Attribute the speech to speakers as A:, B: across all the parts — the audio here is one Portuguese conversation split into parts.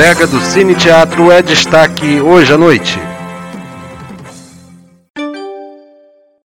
A: entrega do Cine Teatro é destaque hoje à noite.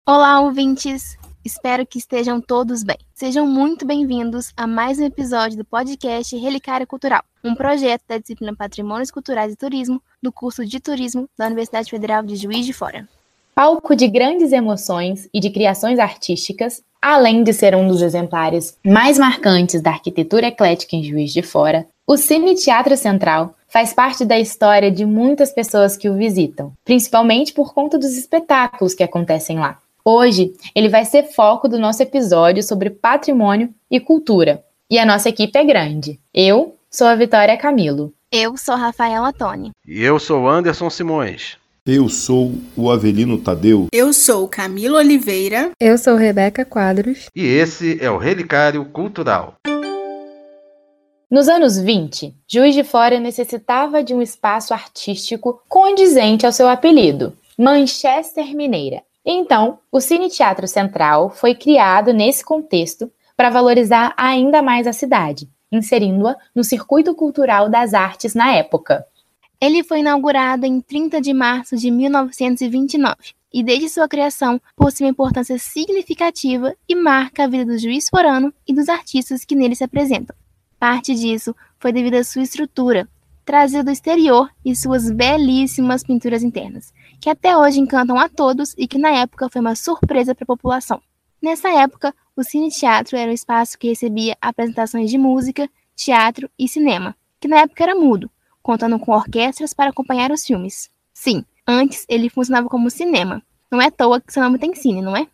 B: Olá, ouvintes! Espero que estejam todos bem. Sejam muito bem-vindos a mais um episódio do podcast Relicária Cultural, um projeto da disciplina Patrimônios Culturais e Turismo do curso de Turismo da Universidade Federal de Juiz de Fora.
C: Palco de grandes emoções e de criações artísticas, além de ser um dos exemplares mais marcantes da arquitetura eclética em Juiz de Fora, o Cine Teatro Central faz parte da história de muitas pessoas que o visitam, principalmente por conta dos espetáculos que acontecem lá. Hoje, ele vai ser foco do nosso episódio sobre patrimônio e cultura. E a nossa equipe é grande. Eu sou a Vitória Camilo.
B: Eu sou Rafaela Toni.
A: E eu sou Anderson Simões.
D: Eu sou o Avelino Tadeu.
E: Eu sou Camilo Oliveira.
F: Eu sou Rebeca Quadros.
A: E esse é o Relicário Cultural.
C: Nos anos 20, Juiz de Fora necessitava de um espaço artístico condizente ao seu apelido, Manchester Mineira. Então, o Cine Teatro Central foi criado nesse contexto para valorizar ainda mais a cidade, inserindo-a no circuito cultural das artes na época.
B: Ele foi inaugurado em 30 de março de 1929 e, desde sua criação, possui uma importância significativa e marca a vida do juiz forano e dos artistas que nele se apresentam. Parte disso foi devido à sua estrutura, trazida do exterior e suas belíssimas pinturas internas, que até hoje encantam a todos e que na época foi uma surpresa para a população. Nessa época, o Cine Teatro era um espaço que recebia apresentações de música, teatro e cinema, que na época era mudo, contando com orquestras para acompanhar os filmes. Sim, antes ele funcionava como cinema. Não é à toa que seu nome tem cine, não é?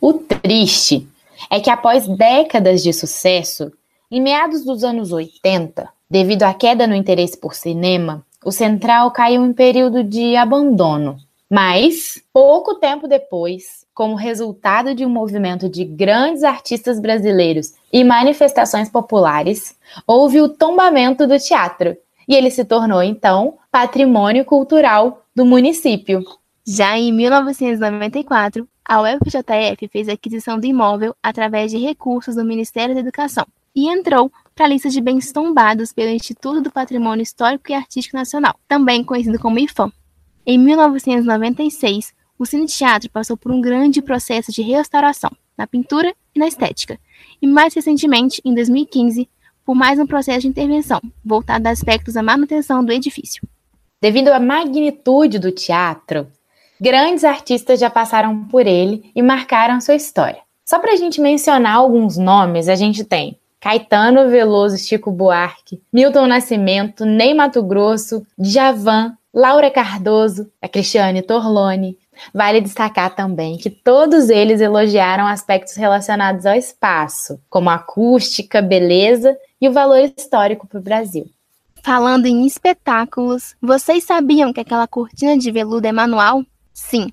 C: O triste é que após décadas de sucesso, em meados dos anos 80, devido à queda no interesse por cinema, o Central caiu em período de abandono. Mas, pouco tempo depois, como resultado de um movimento de grandes artistas brasileiros e manifestações populares, houve o tombamento do teatro e ele se tornou então patrimônio cultural do município.
B: Já em 1994, a UFJF fez a aquisição do imóvel através de recursos do Ministério da Educação e entrou para a lista de bens tombados pelo Instituto do Patrimônio Histórico e Artístico Nacional, também conhecido como IFAM. Em 1996, o Cine Teatro passou por um grande processo de restauração na pintura e na estética, e mais recentemente, em 2015, por mais um processo de intervenção voltado a aspectos da manutenção do edifício.
C: Devido à magnitude do teatro, grandes artistas já passaram por ele e marcaram sua história. Só para a gente mencionar alguns nomes, a gente tem Caetano Veloso, Chico Buarque, Milton Nascimento, Ney Mato Grosso, Djavan, Laura Cardoso, a Cristiane Torlone. Vale destacar também que todos eles elogiaram aspectos relacionados ao espaço, como acústica, beleza e o valor histórico para o Brasil.
B: Falando em espetáculos, vocês sabiam que aquela cortina de veludo é manual? Sim,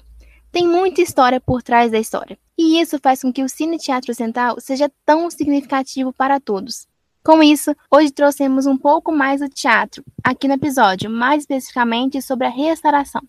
B: tem muita história por trás da história. E isso faz com que o Cine Teatro Central seja tão significativo para todos. Com isso, hoje trouxemos um pouco mais do teatro, aqui no episódio, mais especificamente sobre a restauração.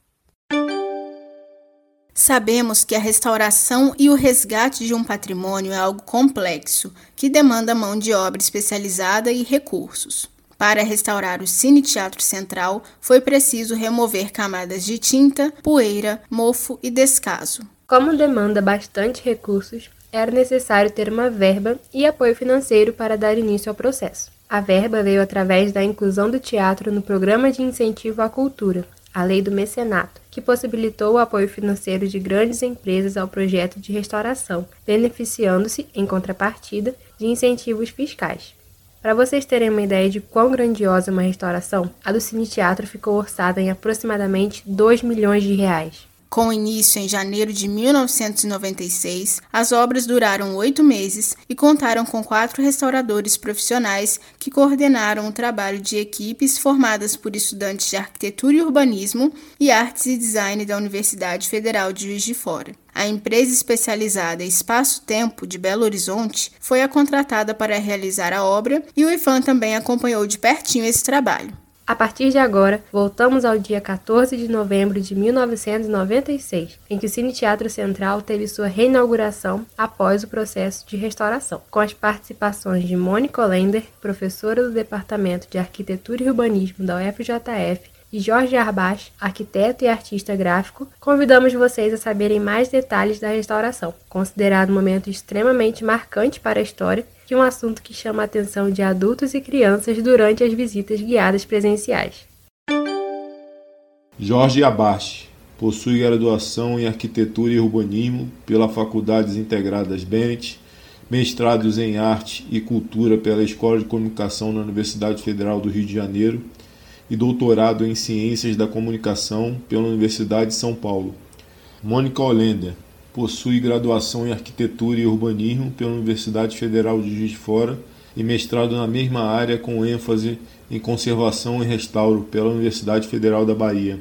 E: Sabemos que a restauração e o resgate de um patrimônio é algo complexo, que demanda mão de obra especializada e recursos. Para restaurar o Cine Teatro Central, foi preciso remover camadas de tinta, poeira, mofo e descaso.
F: Como demanda bastante recursos, era necessário ter uma verba e apoio financeiro para dar início ao processo. A verba veio através da inclusão do teatro no Programa de Incentivo à Cultura, a Lei do Mecenato, que possibilitou o apoio financeiro de grandes empresas ao projeto de restauração, beneficiando-se, em contrapartida, de incentivos fiscais. Para vocês terem uma ideia de quão grandiosa é uma restauração, a do Cine Teatro ficou orçada em aproximadamente 2 milhões de reais.
E: Com início em janeiro de 1996, as obras duraram oito meses e contaram com quatro restauradores profissionais que coordenaram o trabalho de equipes formadas por estudantes de arquitetura e urbanismo e artes e design da Universidade Federal de Juiz de Fora. A empresa especializada Espaço Tempo de Belo Horizonte foi a contratada para realizar a obra e o IFAM também acompanhou de pertinho esse trabalho.
F: A partir de agora, voltamos ao dia 14 de novembro de 1996, em que o Cine Teatro Central teve sua reinauguração após o processo de restauração, com as participações de Mônica Lender, professora do Departamento de Arquitetura e Urbanismo da UFJF, e Jorge Arbach, arquiteto e artista gráfico, convidamos vocês a saberem mais detalhes da restauração, considerado um momento extremamente marcante para a história que um assunto que chama a atenção de adultos e crianças durante as visitas guiadas presenciais.
D: Jorge Abache possui graduação em Arquitetura e Urbanismo pela Faculdades Integradas Bennett, mestrados em Arte e Cultura pela Escola de Comunicação na Universidade Federal do Rio de Janeiro e doutorado em Ciências da Comunicação pela Universidade de São Paulo. Mônica Olender possui graduação em Arquitetura e Urbanismo pela Universidade Federal de Juiz de Fora e mestrado na mesma área com ênfase em Conservação e Restauro pela Universidade Federal da Bahia.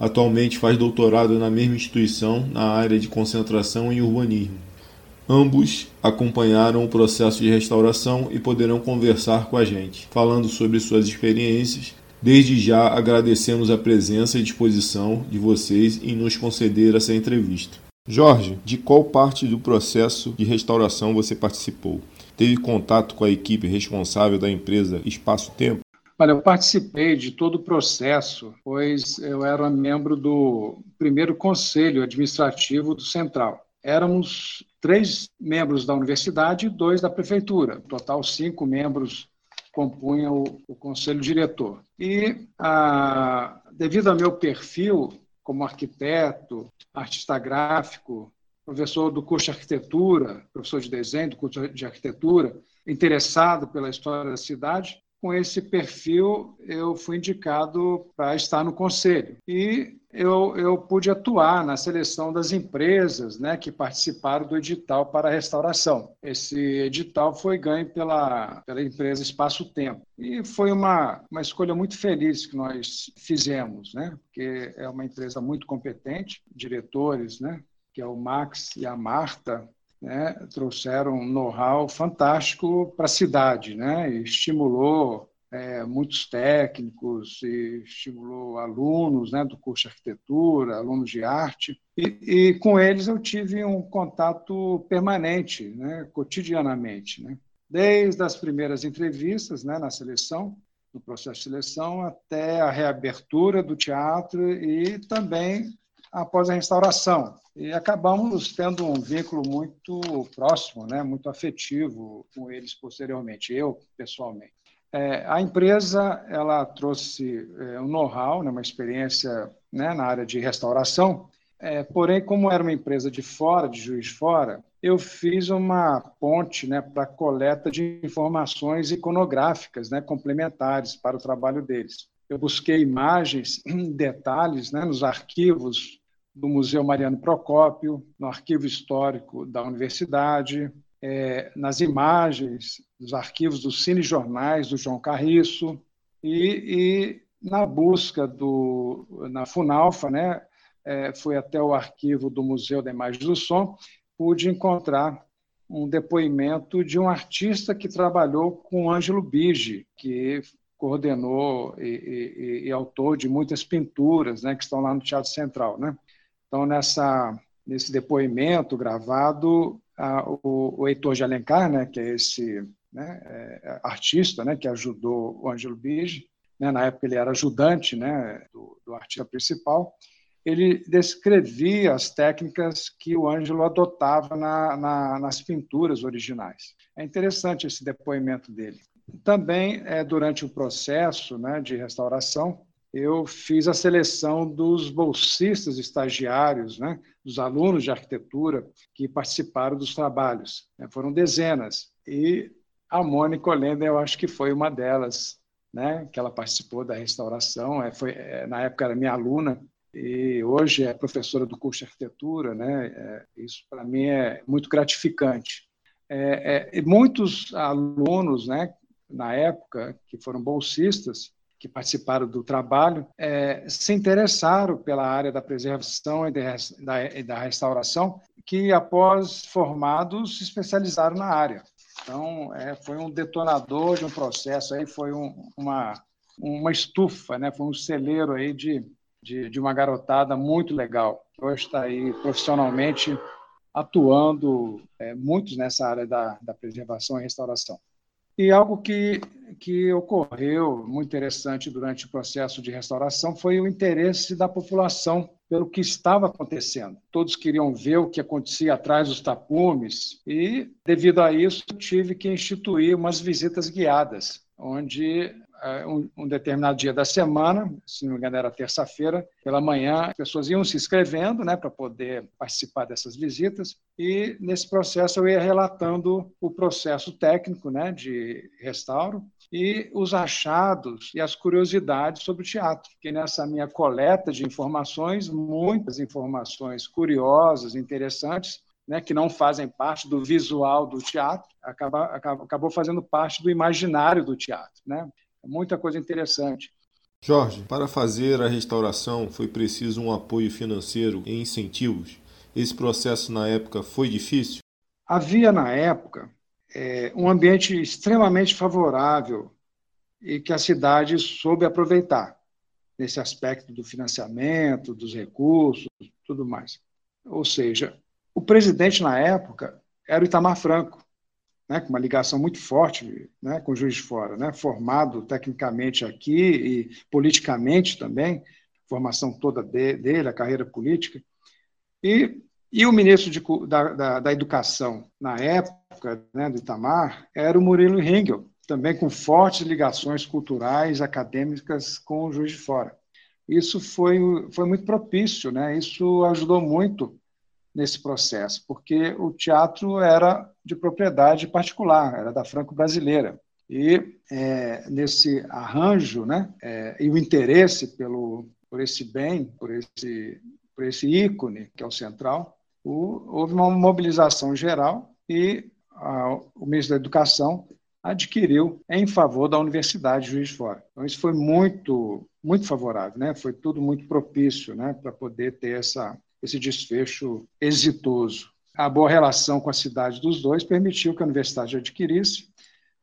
D: Atualmente faz doutorado na mesma instituição na área de concentração em urbanismo. Ambos acompanharam o processo de restauração e poderão conversar com a gente, falando sobre suas experiências. Desde já agradecemos a presença e disposição de vocês em nos conceder essa entrevista. Jorge, de qual parte do processo de restauração você participou? Teve contato com a equipe responsável da empresa Espaço Tempo?
G: Olha, eu participei de todo o processo, pois eu era membro do primeiro conselho administrativo do Central. Éramos três membros da universidade e dois da prefeitura. total, cinco membros compunham o, o conselho diretor. E, a, devido ao meu perfil, como arquiteto, artista gráfico, professor do curso de arquitetura, professor de desenho do curso de arquitetura, interessado pela história da cidade, com esse perfil eu fui indicado para estar no conselho. E eu, eu pude atuar na seleção das empresas né, que participaram do edital para a restauração. Esse edital foi ganho pela, pela empresa Espaço Tempo. E foi uma, uma escolha muito feliz que nós fizemos, né, porque é uma empresa muito competente, diretores, né, que é o Max e a Marta, né, trouxeram um know-how fantástico para a cidade, né, e estimulou é, muitos técnicos e estimulou alunos né, do curso de arquitetura, alunos de arte, e, e com eles eu tive um contato permanente, né, cotidianamente. Né? Desde as primeiras entrevistas né, na seleção, no processo de seleção, até a reabertura do teatro e também após a restauração. E acabamos tendo um vínculo muito próximo, né, muito afetivo com eles posteriormente, eu pessoalmente. É, a empresa ela trouxe é, um know-how, né, uma experiência né, na área de restauração, é, porém, como era uma empresa de fora, de Juiz Fora, eu fiz uma ponte né, para coleta de informações iconográficas né, complementares para o trabalho deles. Eu busquei imagens, detalhes né, nos arquivos do Museu Mariano Procópio, no arquivo histórico da universidade, é, nas imagens dos arquivos dos cinejornais do João Carriço e, e na busca do na Funalfa, né, é, fui até o arquivo do Museu da Imagem do Som, pude encontrar um depoimento de um artista que trabalhou com Ângelo Bige, que coordenou e, e, e, autor de muitas pinturas, né, que estão lá no Teatro Central, né? Então nessa nesse depoimento gravado a, o, o Heitor de Alencar, né, que é esse né, é, artista né, que ajudou o Ângelo Bige, né, na época ele era ajudante né, do, do artista principal, ele descrevia as técnicas que o Ângelo adotava na, na, nas pinturas originais. É interessante esse depoimento dele. Também, é, durante o processo né, de restauração, eu fiz a seleção dos bolsistas estagiários, né, dos alunos de arquitetura que participaram dos trabalhos. Né, foram dezenas. E a Mônica Olenda, eu acho que foi uma delas, né, que ela participou da restauração. É, foi, é, na época era minha aluna e hoje é professora do curso de arquitetura. Né, é, isso, para mim, é muito gratificante. É, é, muitos alunos, né, na época, que foram bolsistas, que participaram do trabalho é, se interessaram pela área da preservação e da, da restauração, que após formados se especializaram na área. Então, é, foi um detonador de um processo, aí foi um, uma, uma estufa, né? Foi um celeiro aí de, de, de uma garotada muito legal. Hoje está aí profissionalmente atuando, é, muitos nessa área da, da preservação e restauração. E algo que, que ocorreu muito interessante durante o processo de restauração foi o interesse da população pelo que estava acontecendo. Todos queriam ver o que acontecia atrás dos tapumes e, devido a isso, tive que instituir umas visitas guiadas, onde um, um, determinado dia da semana, se não me engano era terça-feira, pela manhã, as pessoas iam se inscrevendo né, para poder participar dessas visitas, e nesse processo eu ia relatando o processo técnico né, de restauro e os achados e as curiosidades sobre o teatro, que nessa minha coleta de informações, muitas informações curiosas, interessantes, né, que não fazem parte do visual do teatro, acaba, acaba, acabou fazendo parte do imaginário do teatro. Né? Muita coisa interessante.
D: Jorge, para fazer a restauração foi preciso um apoio financeiro e incentivos. Esse processo na época foi difícil?
G: Havia na época é, um ambiente extremamente favorável e que a cidade soube aproveitar nesse aspecto do financiamento, dos recursos, tudo mais. Ou seja, o presidente na época era o Itamar Franco, né, com uma ligação muito forte né, com o Juiz de Fora, né, formado tecnicamente aqui e politicamente também, formação toda de, dele, a carreira política. E, e o ministro de, da, da, da, Educação, na época né, do Itamar, era o Murilo Ringel, também com fortes ligações culturais, acadêmicas com o Juiz de Fora. Isso foi, foi muito propício, né? isso ajudou muito nesse processo, porque o teatro era de propriedade particular, era da franco-brasileira. E é, nesse arranjo, né, é, e o interesse pelo, por esse bem, por esse, por esse ícone, que é o central, o, houve uma mobilização geral e a, o ministro da Educação adquiriu em favor da Universidade Juiz de Fora. Então, isso foi muito, muito favorável, né? foi tudo muito propício né? para poder ter essa, esse desfecho exitoso. A boa relação com a cidade dos dois permitiu que a universidade adquirisse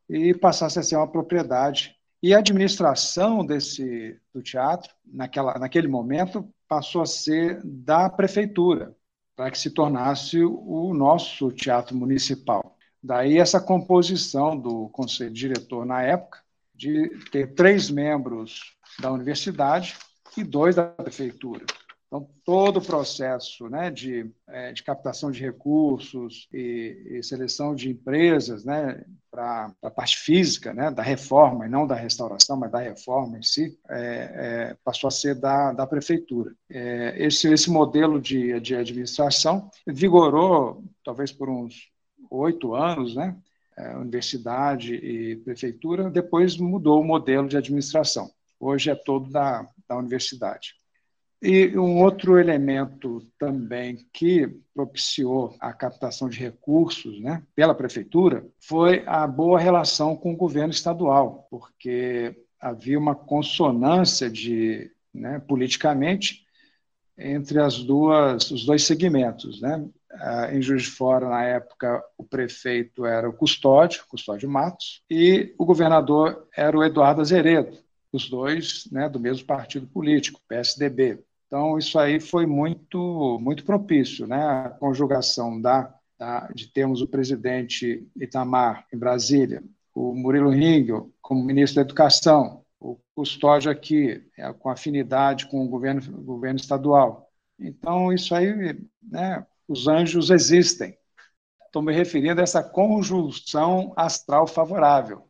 G: e passasse a ser uma propriedade. E a administração desse, do teatro, naquela, naquele momento, passou a ser da prefeitura, para que se tornasse o nosso teatro municipal. Daí essa composição do conselho diretor na época, de ter três membros da universidade e dois da prefeitura. Então, todo o processo né, de, é, de captação de recursos e, e seleção de empresas né, para a parte física né, da reforma, e não da restauração, mas da reforma em si, é, é, passou a ser da, da prefeitura. É, esse, esse modelo de, de administração vigorou, talvez por uns oito anos, né, é, universidade e prefeitura, depois mudou o modelo de administração. Hoje é todo da, da universidade. E um outro elemento também que propiciou a captação de recursos né, pela prefeitura foi a boa relação com o governo estadual, porque havia uma consonância de, né, politicamente entre as duas, os dois segmentos. Né? Em Juiz de Fora, na época, o prefeito era o Custódio, Custódio Matos, e o governador era o Eduardo Azeredo, os dois né, do mesmo partido político, PSDB. Então, isso aí foi muito, muito propício, né? A conjugação da, da, de termos o presidente Itamar em Brasília, o Murilo Ringel como ministro da Educação, o Custódio aqui, é, com afinidade com o governo, governo estadual. Então, isso aí, né, os anjos existem. Estou me referindo a essa conjunção astral favorável.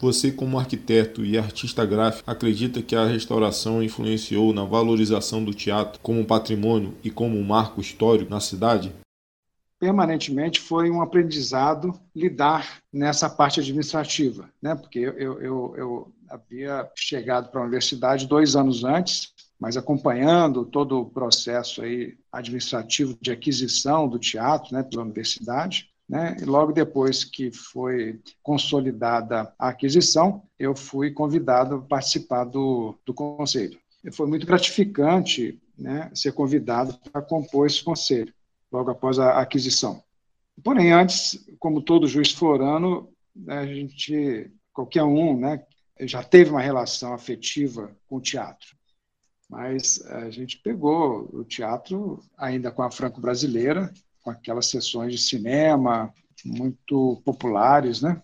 D: Você, como arquiteto e artista gráfico, acredita que a restauração influenciou na valorização do teatro como patrimônio e como um marco histórico na cidade?
G: Permanentemente foi um aprendizado lidar nessa parte administrativa, né? porque eu, eu, eu havia chegado para a universidade dois anos antes, mas acompanhando todo o processo aí administrativo de aquisição do teatro né, pela universidade, né? E logo depois que foi consolidada a aquisição, eu fui convidado a participar do, do conselho. E foi muito gratificante né, ser convidado para compor esse conselho, logo após a aquisição. Porém, antes, como todo juiz forano, né, a gente, qualquer um, né, já teve uma relação afetiva com o teatro. Mas a gente pegou o teatro ainda com a franco-brasileira, com aquelas sessões de cinema muito populares, né?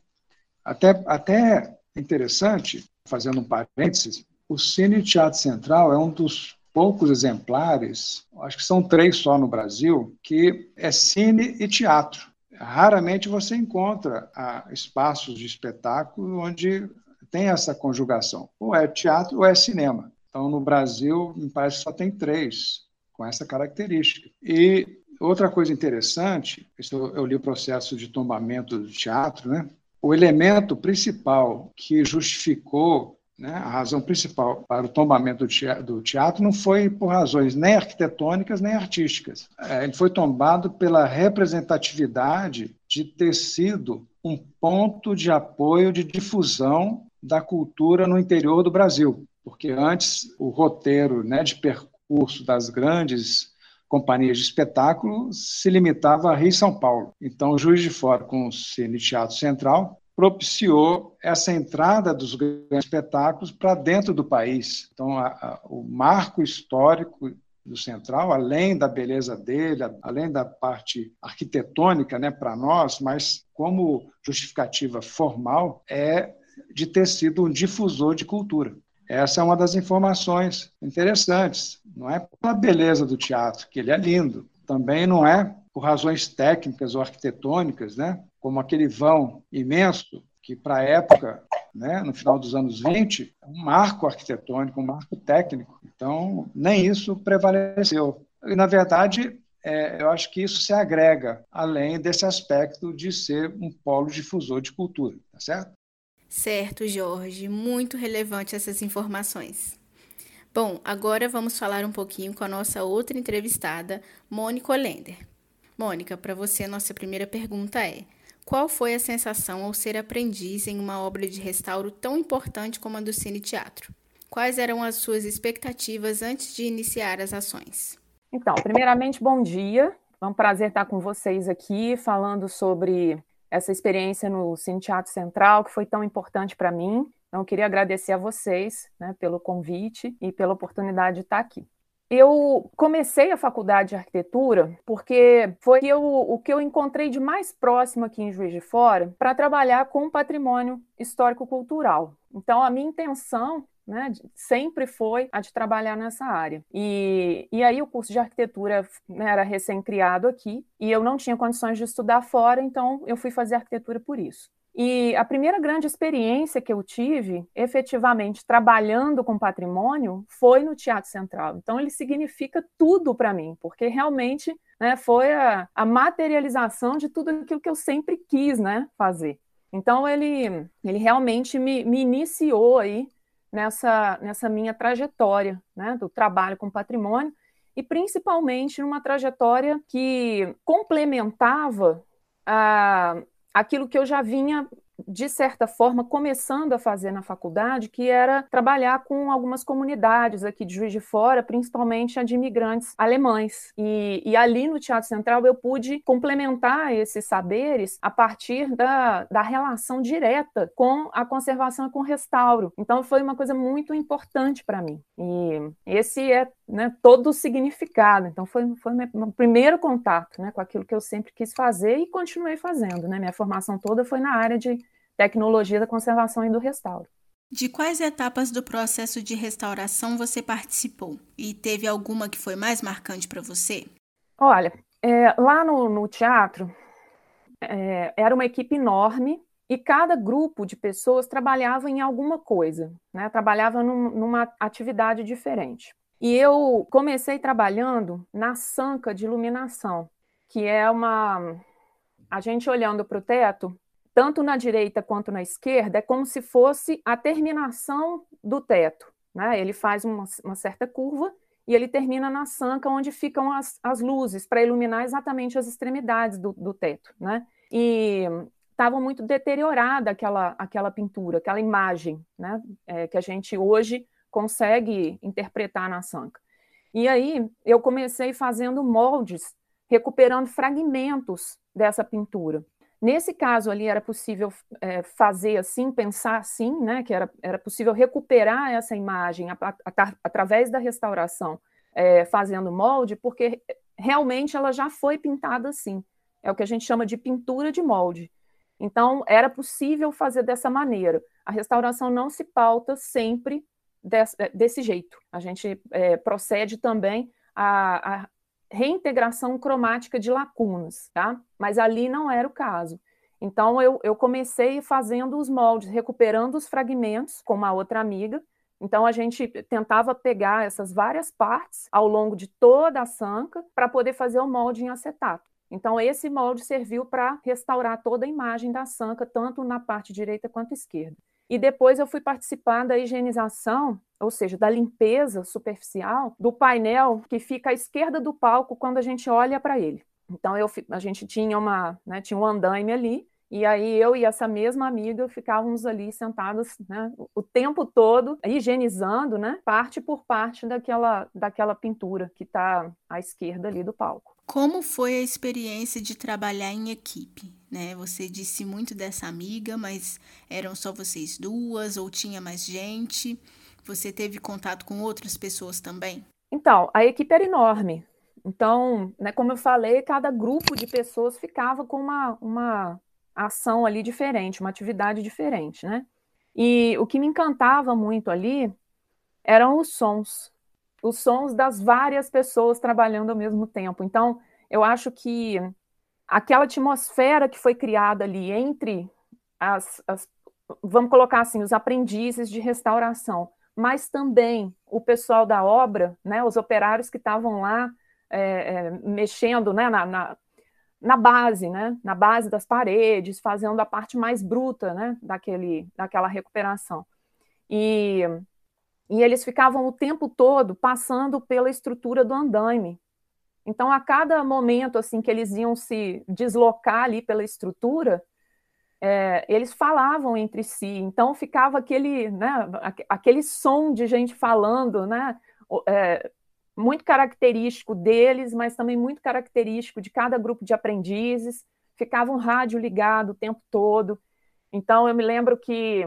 G: Até, até interessante, fazendo um parênteses, o Cine Teatro Central é um dos poucos exemplares, acho que são três só no Brasil, que é cine e teatro. Raramente você encontra ah, espaços de espetáculo onde tem essa conjugação. Ou é teatro ou é cinema. Então, no Brasil, me parece que só tem três com essa característica. E outra coisa interessante, eu li o processo de tombamento do teatro, né? O elemento principal que justificou né, a razão principal para o tombamento do teatro não foi por razões nem arquitetônicas nem artísticas. É, ele foi tombado pela representatividade de ter sido um ponto de apoio de difusão da cultura no interior do Brasil, porque antes o roteiro né, de percurso das grandes companhias de espetáculo se limitava a Rio e São Paulo. Então, o Juiz de Fora, com o Cine Teatro Central, propiciou essa entrada dos grandes espetáculos para dentro do país. Então, a, a, o marco histórico do Central, além da beleza dele, além da parte arquitetônica, né, para nós, mas como justificativa formal, é de ter sido um difusor de cultura. Essa é uma das informações interessantes. Não é pela beleza do teatro, que ele é lindo. Também não é por razões técnicas ou arquitetônicas, né? como aquele vão imenso, que para a época, né, no final dos anos 20, é um marco arquitetônico, um marco técnico. Então, nem isso prevaleceu. E, na verdade, é, eu acho que isso se agrega, além desse aspecto de ser um polo difusor de cultura, tá certo?
E: Certo, Jorge. Muito relevante essas informações. Bom, agora vamos falar um pouquinho com a nossa outra entrevistada, Mônica Olender. Mônica, para você, nossa primeira pergunta é: qual foi a sensação ao ser aprendiz em uma obra de restauro tão importante como a do Cine Teatro? Quais eram as suas expectativas antes de iniciar as ações?
H: Então, primeiramente, bom dia. É um prazer estar com vocês aqui falando sobre essa experiência no Cine Teatro Central, que foi tão importante para mim. Então, eu queria agradecer a vocês né, pelo convite e pela oportunidade de estar aqui. Eu comecei a faculdade de arquitetura porque foi eu, o que eu encontrei de mais próximo aqui em Juiz de Fora para trabalhar com patrimônio histórico-cultural. Então, a minha intenção né, sempre foi a de trabalhar nessa área. E, e aí o curso de arquitetura né, era recém-criado aqui e eu não tinha condições de estudar fora, então eu fui fazer arquitetura por isso. E a primeira grande experiência que eu tive, efetivamente trabalhando com patrimônio, foi no Teatro Central. Então, ele significa tudo para mim, porque realmente né, foi a, a, materialização de tudo aquilo que eu sempre quis né, fazer. Então, ele, ele realmente me, me iniciou aí nessa, nessa minha trajetória né, do trabalho com patrimônio, e principalmente numa trajetória que complementava a aquilo que eu já vinha de certa forma, começando a fazer na faculdade, que era trabalhar com algumas comunidades aqui de Juiz de Fora, principalmente a de imigrantes alemães. E, e ali no Teatro Central eu pude complementar esses saberes a partir da, da relação direta com a conservação e com o restauro. Então foi uma coisa muito importante para mim. E esse é né, todo o significado. Então foi, foi meu, primeiro contato né, com aquilo que eu sempre quis fazer e continuei fazendo. Né? Minha formação toda foi na área de tecnologia da conservação e do restauro.
E: De quais etapas do processo de restauração você participou? E teve alguma que foi mais marcante para você?
H: Olha, é, lá no, no teatro é, era uma equipe enorme e cada grupo de pessoas trabalhava em alguma coisa, né? trabalhava num, numa atividade diferente. E eu comecei trabalhando na sanca de iluminação, que é uma. A gente olhando para o teto, tanto na direita quanto na esquerda, é como se fosse a terminação do teto. Né? Ele faz uma, uma certa curva e ele termina na sanca onde ficam as, as luzes para iluminar exatamente as extremidades do, do teto. Né? E estava muito deteriorada aquela, aquela pintura, aquela imagem né? É, que a gente hoje consegue interpretar na sanca. E aí eu comecei fazendo moldes, recuperando fragmentos dessa pintura Nesse caso ali era possível é, fazer assim, pensar assim, né, que era, era possível recuperar essa imagem a, a, a, através da restauração, é, fazendo molde, porque realmente ela já foi pintada assim. É o que a gente chama de pintura de molde. Então, era possível fazer dessa maneira. A restauração não se pauta sempre desse, desse jeito. A gente é, procede também a reintegração cromática de lacunas, tá? Mas ali não era o caso. Então, eu, eu comecei fazendo os moldes, recuperando os fragmentos com uma outra amiga. Então, a gente tentava pegar essas várias partes ao longo de toda a sanca para poder fazer o molde em acetato. Então, esse molde serviu para restaurar toda a imagem da sanca, tanto na parte direita quanto esquerda. E depois eu fui participar da higienização, ou seja, da limpeza superficial do painel que fica à esquerda do palco quando a gente olha para ele. Então eu, a gente tinha uma, né, tinha um andaime ali, e aí eu e essa mesma amiga ficávamos ali sentados né, o tempo todo, higienizando, né, parte por parte daquela, daquela pintura que está à esquerda ali do palco.
E: Como foi a experiência de trabalhar em equipe? Né? Você disse muito dessa amiga, mas eram só vocês duas ou tinha mais gente? Você teve contato com outras pessoas também?
H: Então, a equipe era enorme. Então, né, como eu falei, cada grupo de pessoas ficava com uma, uma ação ali diferente, uma atividade diferente, né? E o que me encantava muito ali eram os sons os sons das várias pessoas trabalhando ao mesmo tempo. Então, eu acho que aquela atmosfera que foi criada ali entre as, as vamos colocar assim, os aprendizes de restauração, mas também o pessoal da obra, né, os operários que estavam lá é, é, mexendo né, na, na, na, base, né, na base das paredes, fazendo a parte mais bruta né, daquele, daquela recuperação. E e eles ficavam o tempo todo passando pela estrutura do andaime. Então, a cada momento assim que eles iam se deslocar ali pela estrutura, é, eles falavam entre si. Então, ficava aquele, né, aquele som de gente falando, né, é, muito característico deles, mas também muito característico de cada grupo de aprendizes. Ficava um rádio ligado o tempo todo. Então, eu me lembro que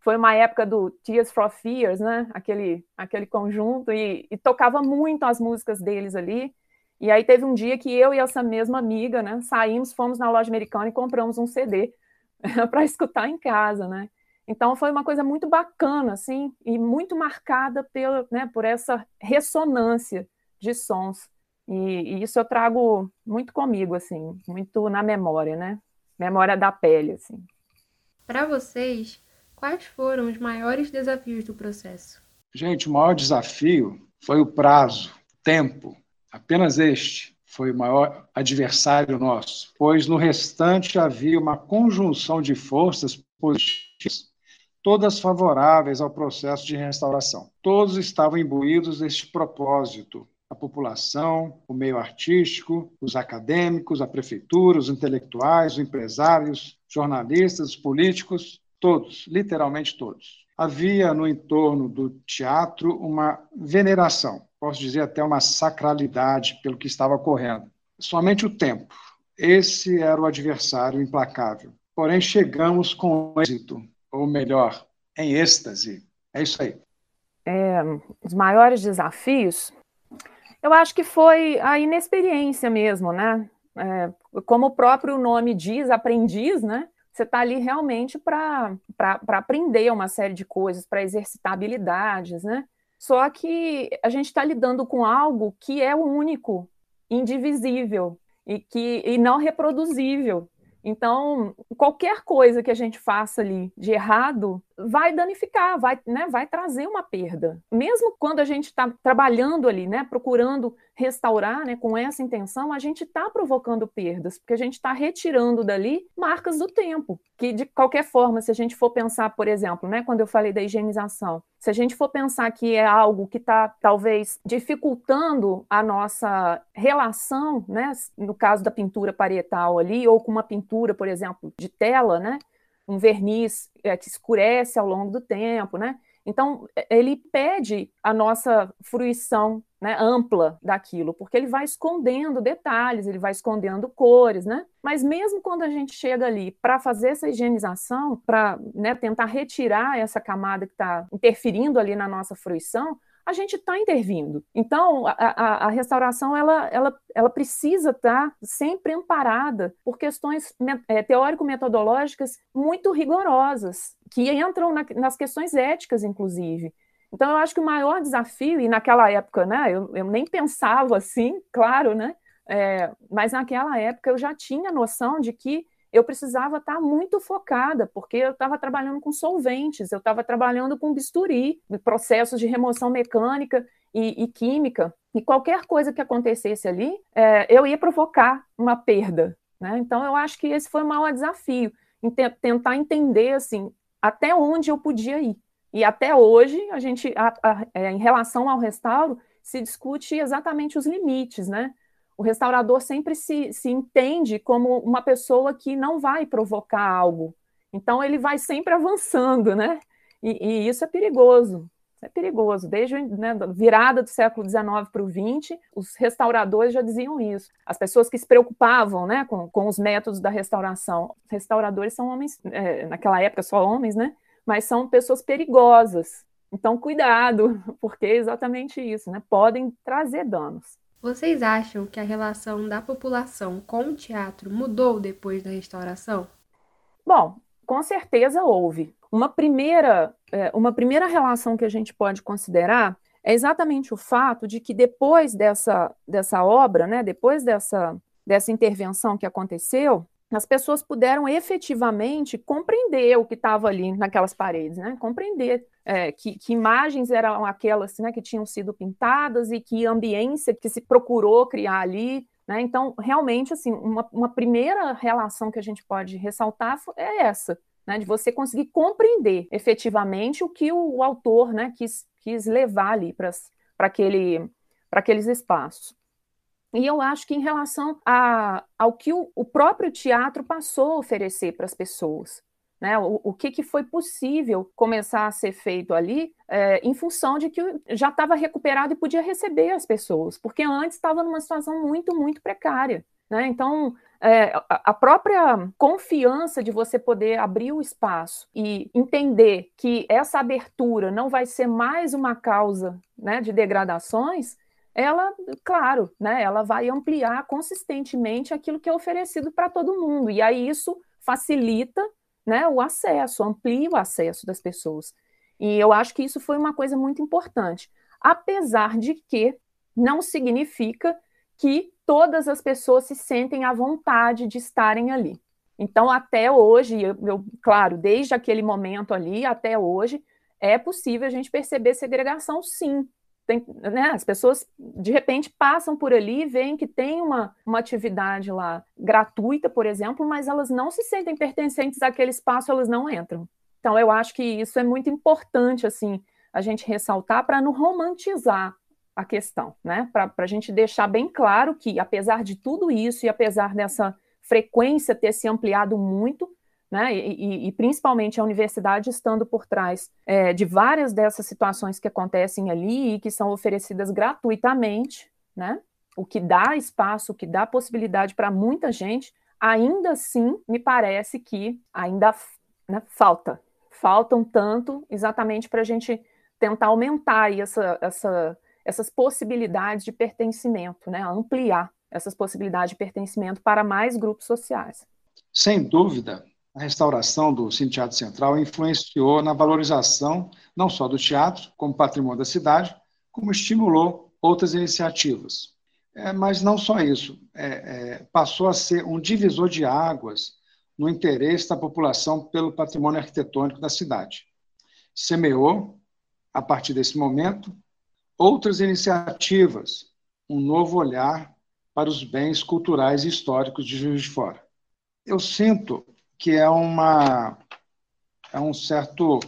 H: foi uma época do Tears for Fears, né? Aquele, aquele conjunto, e, e, tocava muito as músicas deles ali. E aí teve um dia que eu e essa mesma amiga, né, saímos, fomos na loja americana e compramos um CD para escutar em casa, né? Então foi uma coisa muito bacana, assim, e muito marcada pela, né, por essa ressonância de sons. E, e isso eu trago muito comigo, assim, muito na memória, né? Memória da pele, assim.
F: Para vocês, Quais foram os maiores desafios do processo?
G: Gente, o maior desafio foi o prazo, tempo. Apenas este foi o maior adversário nosso, pois no restante havia uma conjunção de forças positivas, todas favoráveis ao processo de restauração. Todos estavam imbuídos deste propósito. A população, o meio artístico, os acadêmicos, a prefeitura, os intelectuais, os empresários, jornalistas, os políticos, todos, literalmente todos. Havia no entorno do teatro uma veneração, posso dizer até uma sacralidade pelo que estava ocorrendo. Somente o tempo. Esse era o adversário implacável. Porém, chegamos com êxito, ou melhor, em êxtase. É isso aí.
H: É, os maiores desafios, eu acho que foi a inexperiência mesmo, né? É, como o próprio nome diz, aprendiz, né? você está ali realmente para aprender uma série de coisas, para exercitar habilidades, né? Só que a gente está lidando com algo que é único, indivisível e que e não reproduzível. Então, qualquer coisa que a gente faça ali de errado vai danificar, vai, né, vai trazer uma perda. Mesmo quando a gente está trabalhando ali, né, procurando restaurar né, com essa intenção, a gente está provocando perdas, porque a gente está retirando dali marcas do tempo. Que, de qualquer forma, se a gente for pensar, por exemplo, né, quando eu falei da higienização, se a gente for pensar que é algo que está, talvez, dificultando a nossa relação, né, no caso da pintura parietal ali, ou com uma pintura, por exemplo, de tela, né, um verniz é, que escurece ao longo do tempo, né? Então, ele pede a nossa fruição né, ampla daquilo, porque ele vai escondendo detalhes, ele vai escondendo cores, né? Mas mesmo quando a gente chega ali para fazer essa higienização, para né, tentar retirar essa camada que está interferindo ali na nossa fruição, a gente está intervindo. Então, a, a, a, restauração ela, ela, ela precisa estar tá sempre amparada por questões é, teórico-metodológicas muito rigorosas, que entram na, nas questões éticas, inclusive. Então, eu acho que o maior desafio, e naquela época, né, eu, eu nem pensava assim, claro, né, é, mas naquela época eu já tinha noção de que eu precisava estar muito focada, porque eu estava trabalhando com solventes, eu estava trabalhando com bisturi, processos de remoção mecânica e, e química, e qualquer coisa que acontecesse ali, é, eu ia provocar uma perda. Né? Então, eu acho que esse foi o maior desafio, tentar entender assim, até onde eu podia ir. E até hoje, a gente, a, a, é, em relação ao restauro, se discute exatamente os limites, né? O restaurador sempre se, se entende como uma pessoa que não vai provocar algo. Então, ele vai sempre avançando, né? E, e isso é perigoso. É perigoso. Desde né, a virada do século XIX para o XX, os restauradores já diziam isso. As pessoas que se preocupavam né, com, com os métodos da restauração. Restauradores são homens, é, naquela época só homens, né? mas são pessoas perigosas. Então, cuidado, porque é exatamente isso, né? Podem trazer danos.
F: Vocês acham que a relação da população com o teatro mudou depois da restauração?
H: Bom, com certeza houve. Uma primeira, é, uma primeira relação que a gente pode considerar é exatamente o fato de que depois dessa, dessa obra, né, depois dessa, dessa intervenção que aconteceu, as pessoas puderam efetivamente compreender o que estava ali naquelas paredes, né? Compreender é, que, que, imagens eram aquelas né, que tinham sido pintadas e que ambiência que se procurou criar ali. Né? Então, realmente, assim, uma, uma, primeira relação que a gente pode ressaltar é essa, né? De você conseguir compreender efetivamente o que o, o autor né, quis, quis levar ali para aquele, aqueles espaços. E eu acho que em relação a, ao que o, o próprio teatro passou a oferecer para as pessoas, né, o, o que, que, foi possível começar a ser feito ali, é, em função de que já estava recuperado e podia receber as pessoas, porque antes estava numa situação muito, muito precária. Né? Então, é, a própria confiança de você poder abrir o espaço e entender que essa abertura não vai ser mais uma causa né, de degradações, ela, claro, né, ela vai ampliar consistentemente aquilo que é oferecido para todo mundo. E aí isso facilita né, o acesso, amplia o acesso das pessoas. E eu acho que isso foi uma coisa muito importante. Apesar de que não significa que todas as pessoas se sentem à vontade de estarem ali. Então, até hoje, eu, eu, claro, desde aquele momento ali até hoje, é possível a gente perceber segregação, sim, tem, né, as pessoas de repente passam por ali e veem que tem uma, uma atividade lá gratuita, por exemplo, mas elas não se sentem pertencentes àquele espaço, elas não entram. Então, eu acho que isso é muito importante, assim, a gente ressaltar para não romantizar a questão, né? Para a gente deixar bem claro que, apesar de tudo isso e apesar dessa frequência ter se ampliado muito, né? E, e, e, principalmente a universidade estando por trás é, de várias dessas situações que acontecem ali e que são oferecidas gratuitamente, né? O que dá espaço, o que dá possibilidade para muita gente, ainda assim me parece que ainda né, falta, faltam tanto exatamente para a gente tentar aumentar essa, essa, essas possibilidades de pertencimento, né? Ampliar essas possibilidades de pertencimento para mais grupos sociais.
G: Sem dúvida, a restauração do Cine Teatro Central influenciou na valorização não só do teatro como patrimônio da cidade, como estimulou outras iniciativas. É, mas não só isso, é, é, passou a ser um divisor de águas no interesse da população pelo patrimônio arquitetônico da cidade. Semeou, a partir desse momento, outras iniciativas, um novo olhar para os bens culturais e históricos de Juiz de Fora. Eu sinto que é uma é um certo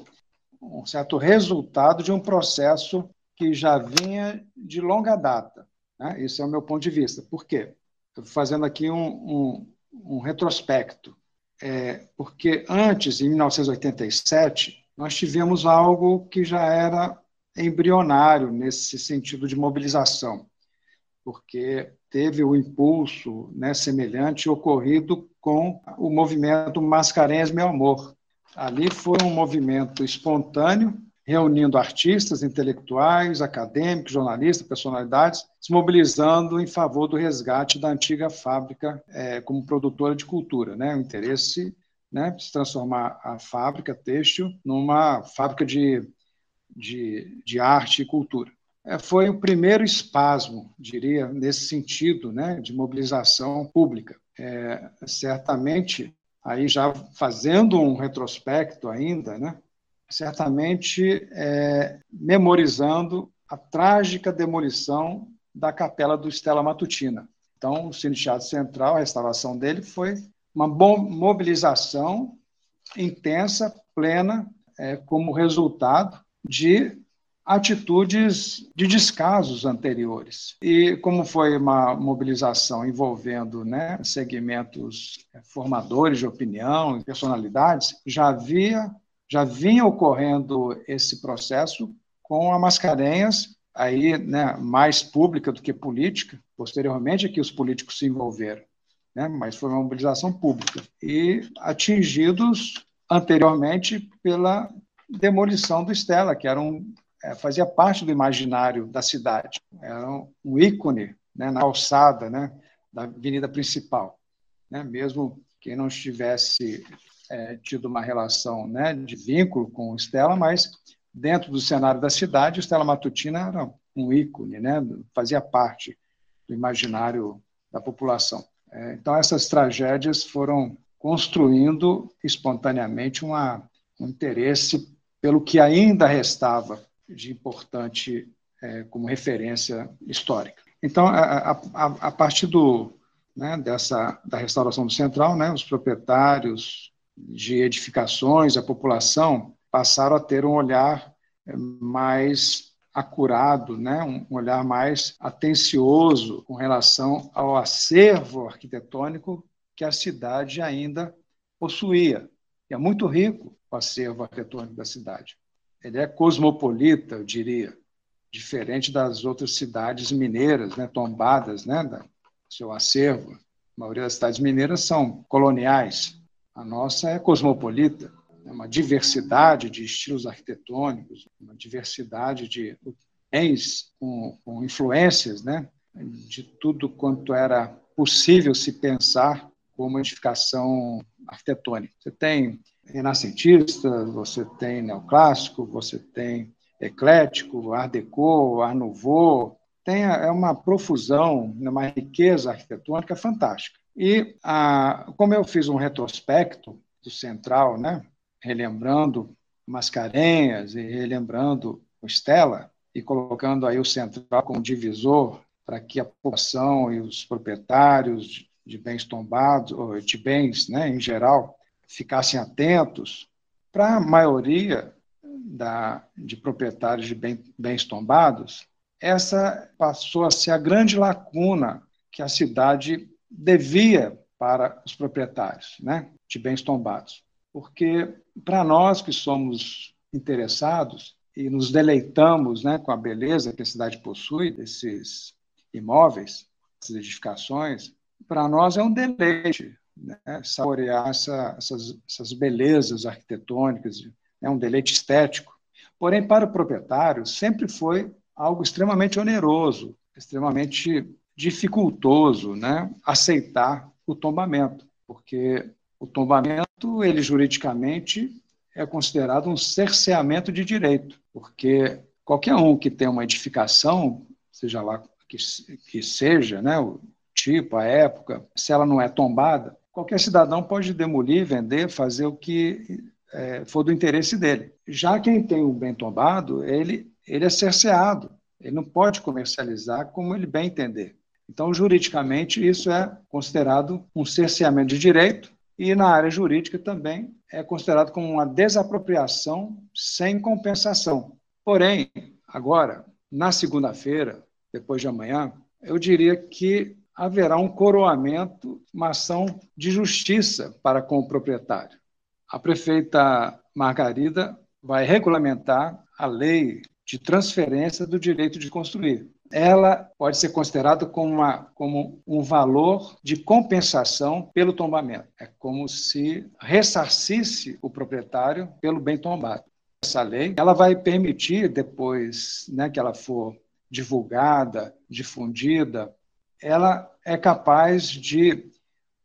G: um certo resultado de um processo que já vinha de longa data. Né? Esse é o meu ponto de vista. Por quê? Estou fazendo aqui um, um, um retrospecto. É, porque antes, em 1987, nós tivemos algo que já era embrionário nesse sentido de mobilização, porque teve o impulso né, semelhante ocorrido com o movimento Mascarenhas Meu Amor. Ali foi um movimento espontâneo, reunindo artistas, intelectuais, acadêmicos, jornalistas, personalidades, se mobilizando em favor do resgate da antiga fábrica é, como produtora de cultura, né? o interesse né, se transformar a fábrica têxtil numa fábrica de, de, de arte e cultura. É, foi o primeiro espasmo, diria, nesse sentido, né, de mobilização pública. É, certamente, aí já fazendo um retrospecto ainda, né, certamente é, memorizando a trágica demolição da capela do Estela Matutina. Então, o Cine Teatro Central, a restauração dele foi uma mobilização intensa, plena, é, como resultado de atitudes de descasos anteriores. E como foi uma mobilização envolvendo né, segmentos é, formadores de opinião e personalidades, já havia já vinha ocorrendo esse processo com a Mascarenhas, aí né, mais pública do que política, posteriormente é que os políticos se envolveram né? mas foi uma mobilização pública, e atingidos anteriormente pela demolição do Estela, que era um, é, fazia parte do imaginário da cidade, era um ícone né, na alçada né, da avenida principal. Né? Mesmo quem não estivesse é, tido uma relação né, de vínculo com Estela, mas dentro do cenário da cidade, Estela Matutina era um ícone, né, fazia parte do imaginário da população. É, então, essas tragédias foram construindo espontaneamente uma, um interesse pelo que ainda restava de importante é, como referência histórica. Então, a, a, a partir do, né, dessa, da restauração do Central, né, os proprietários de edificações, a população, passaram a ter um olhar é, mais acurado, né? um olhar mais atencioso com relação ao acervo arquitetônico que a cidade ainda possuía. E é muito rico o acervo arquitetônico da cidade. Ele é cosmopolita, eu diria, diferente das outras cidades mineiras, né, tombadas, né, da seu acervo. A maioria das cidades mineiras são coloniais. A nossa é cosmopolita. Né, uma diversidade de estilos arquitetônicos, uma diversidade de bens com, com influências né, de tudo quanto era possível se pensar como edificação arquitetônica. Você tem renascentista, você tem neoclássico, você tem eclético, art déco, art nouveau, tem é uma profusão, uma riqueza arquitetônica fantástica. E a, como eu fiz um retrospecto do Central, né, relembrando Mascarenhas e relembrando o Stella, e colocando aí o central como divisor para que a população e os proprietários de bens tombados, ou de bens né, em geral, ficassem atentos para a maioria da, de proprietários de bem, bens tombados, essa passou a ser a grande lacuna que a cidade devia para os proprietários né, de bens tombados. Porque para nós que somos interessados e nos deleitamos né, com a beleza que a cidade possui desses imóveis, essas edificações, para nós é um deleite né, saborear essa, essas, essas belezas arquitetônicas, é um deleite estético. Porém, para o proprietário, sempre foi algo extremamente oneroso, extremamente dificultoso né, aceitar o tombamento, porque o tombamento, ele juridicamente é considerado um cerceamento de direito, porque qualquer um que tem uma edificação, seja lá que, que seja, né, o tipo, a época, se ela não é tombada, qualquer cidadão pode demolir, vender, fazer o que é, for do interesse dele. Já quem tem um bem tombado, ele, ele é cerceado, ele não pode comercializar como ele bem entender. Então, juridicamente, isso é considerado um cerceamento de direito e na área jurídica também é considerado como uma desapropriação sem compensação. Porém, agora, na segunda-feira, depois de amanhã, eu diria que haverá um coroamento, uma ação de justiça para com o proprietário. A prefeita Margarida vai regulamentar a lei de transferência do direito de construir. Ela pode ser considerada como, uma, como um valor de compensação pelo tombamento. É como se ressarcisse o proprietário pelo bem tombado. Essa lei ela vai permitir, depois né, que ela for divulgada, difundida, ela é capaz de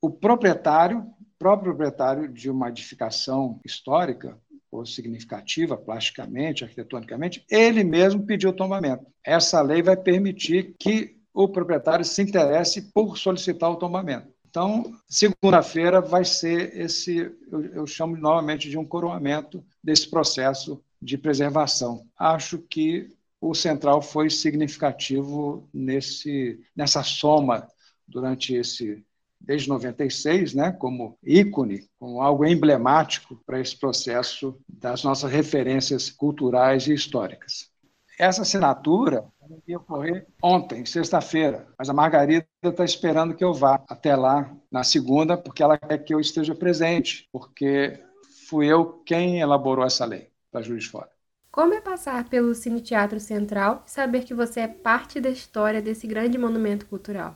G: o proprietário, próprio proprietário de uma edificação histórica, ou significativa, plasticamente, arquitetonicamente, ele mesmo pediu o tombamento. Essa lei vai permitir que o proprietário se interesse por solicitar o tombamento. Então, segunda-feira vai ser esse, eu, eu chamo novamente de um coroamento desse processo de preservação. Acho que o Central foi significativo nesse, nessa soma durante esse desde 96, né, como ícone, como algo emblemático para esse processo das nossas referências culturais e históricas. Essa assinatura ia ocorrer ontem, sexta-feira, mas a Margarida está esperando que eu vá até lá na segunda, porque ela quer que eu esteja presente, porque fui eu quem elaborou essa lei para Juiz Fora.
F: Como é passar pelo Cine Teatro Central e saber que você é parte da história desse grande monumento cultural?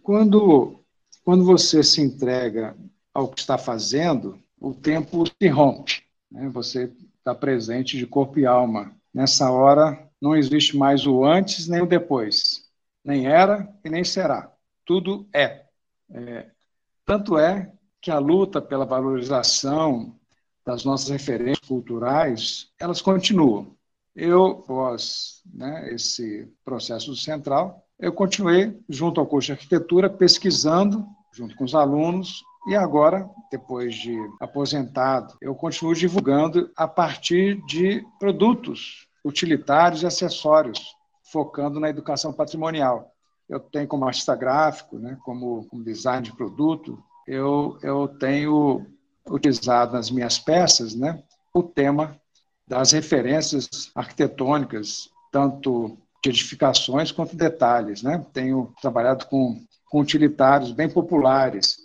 G: Quando quando você se entrega ao que está fazendo, o tempo se rompe. Né? Você está presente de corpo e alma. Nessa hora, não existe mais o antes nem o depois. Nem era e nem será. Tudo é. é. Tanto é que a luta pela valorização das nossas referências culturais, elas continuam. Eu, após né, esse processo central, eu continuei junto ao curso de arquitetura pesquisando junto com os alunos e agora, depois de aposentado, eu continuo divulgando a partir de produtos utilitários e acessórios, focando na educação patrimonial. Eu tenho como artista gráfico, né, como, como design de produto, eu, eu tenho utilizado nas minhas peças né, o tema das referências arquitetônicas, tanto de edificações quanto detalhes. Né? Tenho trabalhado com, com utilitários bem populares,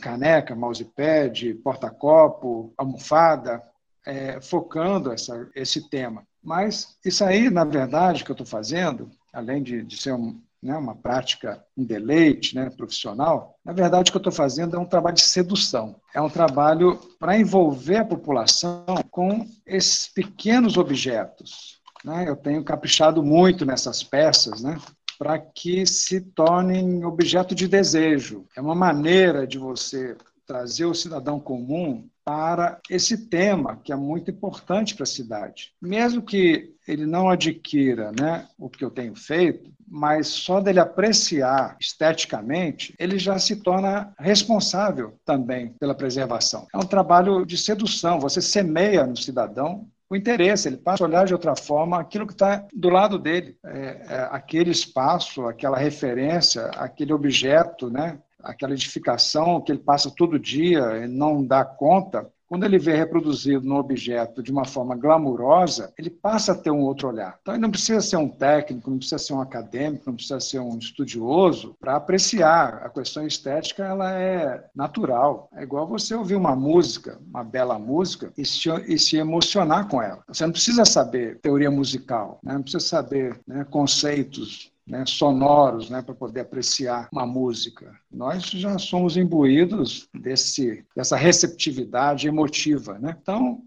G: caneca, mousepad, porta-copo, almofada, é, focando essa, esse tema. Mas isso aí, na verdade, que eu estou fazendo, além de, de ser um, né, uma prática, um deleite né, profissional, na verdade, o que eu estou fazendo é um trabalho de sedução. É um trabalho para envolver a população com esses pequenos objetos, né? Eu tenho caprichado muito nessas peças, né? para que se tornem objeto de desejo. É uma maneira de você trazer o cidadão comum para esse tema que é muito importante para a cidade. Mesmo que ele não adquira né, o que eu tenho feito, mas só dele apreciar esteticamente, ele já se torna responsável também pela preservação. É um trabalho de sedução, você semeia no cidadão o interesse, ele passa a olhar de outra forma aquilo que está do lado dele, é, é, aquele espaço, aquela referência, aquele objeto, né? Aquela edificação que ele passa todo dia e não dá conta, quando ele vê reproduzido no objeto de uma forma glamurosa, ele passa a ter um outro olhar. Então, ele não precisa ser um técnico, não precisa ser um acadêmico, não precisa ser um estudioso para apreciar. A questão estética ela é natural. É igual você ouvir uma música, uma bela música, e se, e se emocionar com ela. Você não precisa saber teoria musical, né? não precisa saber né, conceitos né, sonoros né, para poder apreciar uma música. Nós já somos imbuídos desse, dessa receptividade emotiva. Né? Então,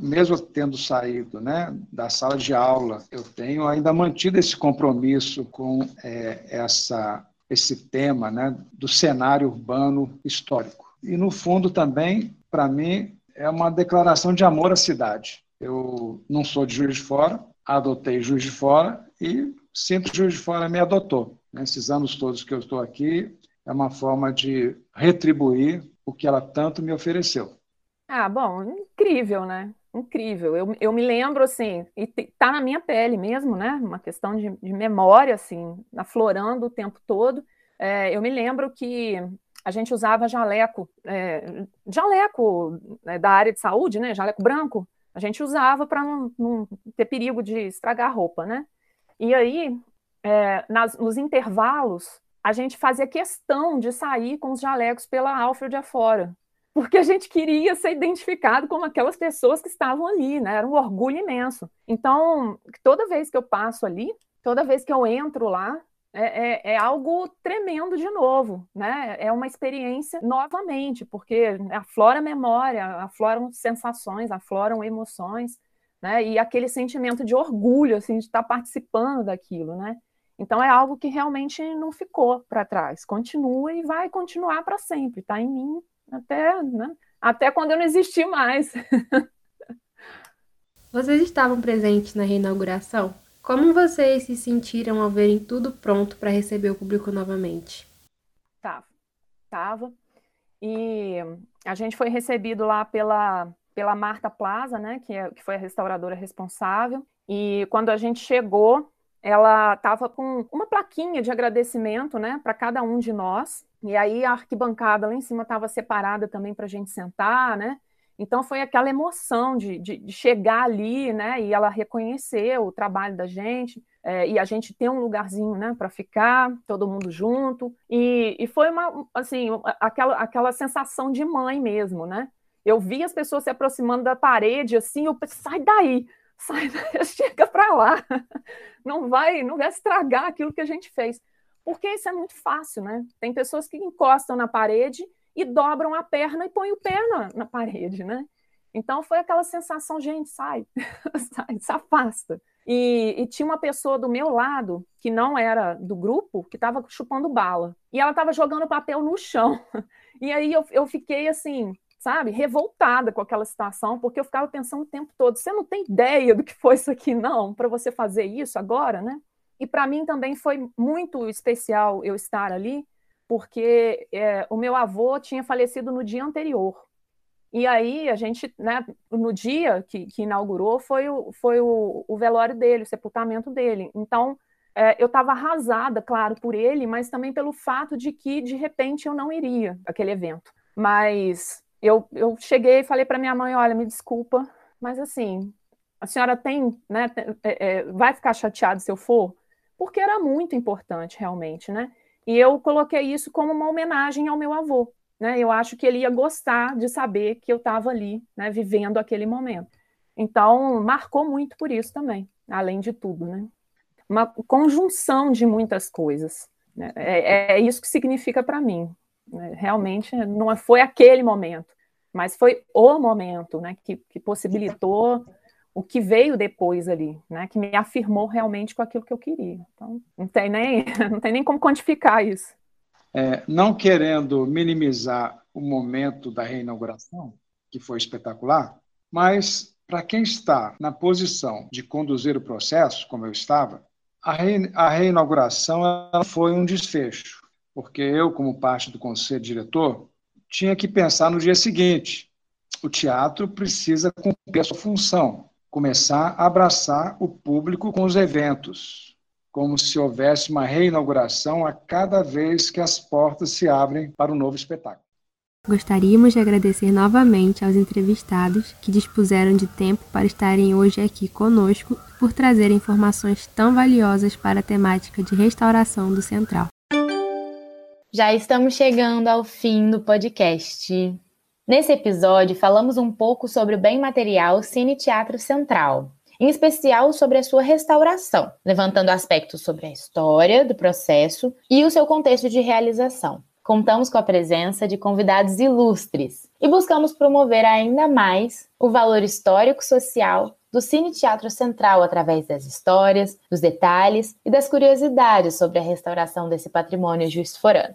G: mesmo tendo saído né, da sala de aula, eu tenho ainda mantido esse compromisso com é, essa, esse tema né, do cenário urbano histórico. E, no fundo, também, para mim, é uma declaração de amor à cidade. Eu não sou de Juiz de Fora, adotei Juiz de Fora e sinto Juiz de Fora me adotou. Nesses anos todos que eu estou aqui, é uma forma de retribuir o que ela tanto me ofereceu.
H: Ah, bom, incrível, né? Incrível. Eu, eu me lembro, assim, e tá na minha pele mesmo, né? Uma questão de, de memória, assim, aflorando o tempo todo. É, eu me lembro que a gente usava jaleco, é, jaleco né, da área de saúde, né? Jaleco branco. A gente usava para não, não ter perigo de estragar a roupa, né? E aí, é, nas, nos intervalos, a gente fazia questão de sair com os jalecos pela Alfred afora. porque a gente queria ser identificado como aquelas pessoas que estavam ali, né? Era um orgulho imenso. Então, toda vez que eu passo ali, toda vez que eu entro lá, é, é, é, algo tremendo de novo, né? É uma experiência novamente, porque aflora memória, afloram sensações, afloram emoções, né? E aquele sentimento de orgulho, assim, de estar participando daquilo, né? Então é algo que realmente não ficou para trás, continua e vai continuar para sempre, está em mim até, né? até quando eu não existir mais.
F: Vocês estavam presentes na reinauguração? Como vocês se sentiram ao verem tudo pronto para receber o público novamente?
H: Tava, tava. E a gente foi recebido lá pela, pela Marta Plaza, né, que, é, que foi a restauradora responsável. E quando a gente chegou, ela estava com uma plaquinha de agradecimento, né, para cada um de nós. E aí a arquibancada lá em cima estava separada também para a gente sentar, né? Então foi aquela emoção de, de, de, chegar ali, né? E ela reconhecer o trabalho da gente é, e a gente ter um lugarzinho, né? Para ficar todo mundo junto. E, e foi uma, assim, aquela, aquela sensação de mãe mesmo, né? Eu vi as pessoas se aproximando da parede, assim, eu sai daí, sai daí, chega para lá, não vai, não vai estragar aquilo que a gente fez porque isso é muito fácil, né? Tem pessoas que encostam na parede e dobram a perna e põem o pé na, na parede, né? Então foi aquela sensação, gente, sai, sai, se afasta. E, e, tinha uma pessoa do meu lado, que não era do grupo, que estava chupando bala. E ela estava jogando papel no chão. E aí eu, eu fiquei assim, sabe, revoltada com aquela situação, porque eu ficava pensando o tempo todo: você não tem ideia do que foi isso aqui, não, para você fazer isso agora, né? E para mim também foi muito especial eu estar ali, porque é, o meu avô tinha falecido no dia anterior. E aí a gente, né, no dia que, que inaugurou, foi, o, foi o, o, velório dele, o sepultamento dele. Então, é, eu estava arrasada, claro, por ele, mas também pelo fato de que, de repente, eu não iria àquele evento. Mas eu, eu cheguei e falei para minha mãe, olha, me desculpa, mas assim, a senhora tem, né, é, é, vai ficar chateada se eu for? porque era muito importante realmente, né? E eu coloquei isso como uma homenagem ao meu avô, né? Eu acho que ele ia gostar de saber que eu estava ali, né, vivendo aquele momento. Então, marcou muito por isso também, além de tudo, né? Uma conjunção de muitas coisas. Né? É, é isso que significa para mim. Né? Realmente não foi aquele momento, mas foi o momento, né, que, que possibilitou o que veio depois ali, né, que me afirmou realmente com aquilo que eu queria. Então, não tem nem, não tem nem como quantificar isso.
G: É, não querendo minimizar o momento da reinauguração, que foi espetacular, mas para quem está na posição de conduzir o processo, como eu estava, a, re, a reinauguração foi um desfecho, porque eu, como parte do conselho diretor, tinha que pensar no dia seguinte. O teatro precisa cumprir a sua função, começar a abraçar o público com os eventos, como se houvesse uma reinauguração a cada vez que as portas se abrem para um novo espetáculo.
F: Gostaríamos de agradecer novamente aos entrevistados que dispuseram de tempo para estarem hoje aqui conosco por trazer informações tão valiosas para a temática de restauração do Central.
C: Já estamos chegando ao fim do podcast. Nesse episódio, falamos um pouco sobre o bem material Cine Teatro Central, em especial sobre a sua restauração, levantando aspectos sobre a história do processo e o seu contexto de realização. Contamos com a presença de convidados ilustres e buscamos promover ainda mais o valor histórico-social do Cine Teatro Central através das histórias, dos detalhes e das curiosidades sobre a restauração desse patrimônio juiz-forano.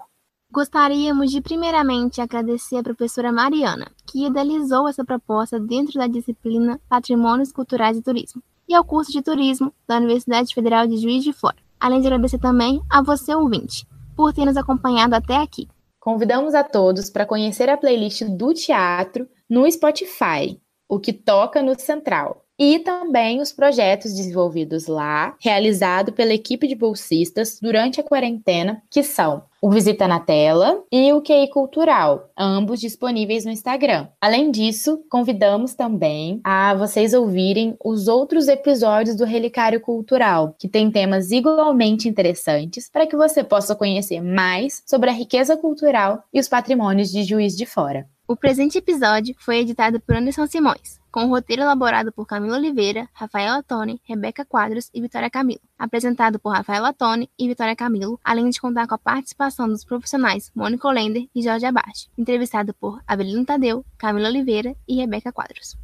B: Gostaríamos de primeiramente agradecer a professora Mariana, que idealizou essa proposta dentro da disciplina Patrimônios Culturais e Turismo, e ao curso de Turismo da Universidade Federal de Juiz de Fora. Além de agradecer também a você, ouvinte, por ter nos acompanhado até aqui.
C: Convidamos a todos para conhecer a playlist do teatro no Spotify, o que toca no Central, e também os projetos desenvolvidos lá, realizado pela equipe de bolsistas durante a quarentena, que são o Visita na Tela e o QI Cultural, ambos disponíveis no Instagram. Além disso, convidamos também a vocês ouvirem os outros episódios do Relicário Cultural, que tem temas igualmente interessantes para que você possa conhecer mais sobre a riqueza cultural e os patrimônios de Juiz de Fora.
B: O presente episódio foi editado por Anderson Simões, com o roteiro elaborado por Camila Oliveira, Rafaela Tone, Rebeca Quadros e Vitória Camilo. Apresentado por Rafaela Tone e Vitória Camilo, além de contar com a participação dos profissionais Mônica Olender e Jorge Abate. Entrevistado por Avelino Tadeu, Camila Oliveira e Rebeca Quadros.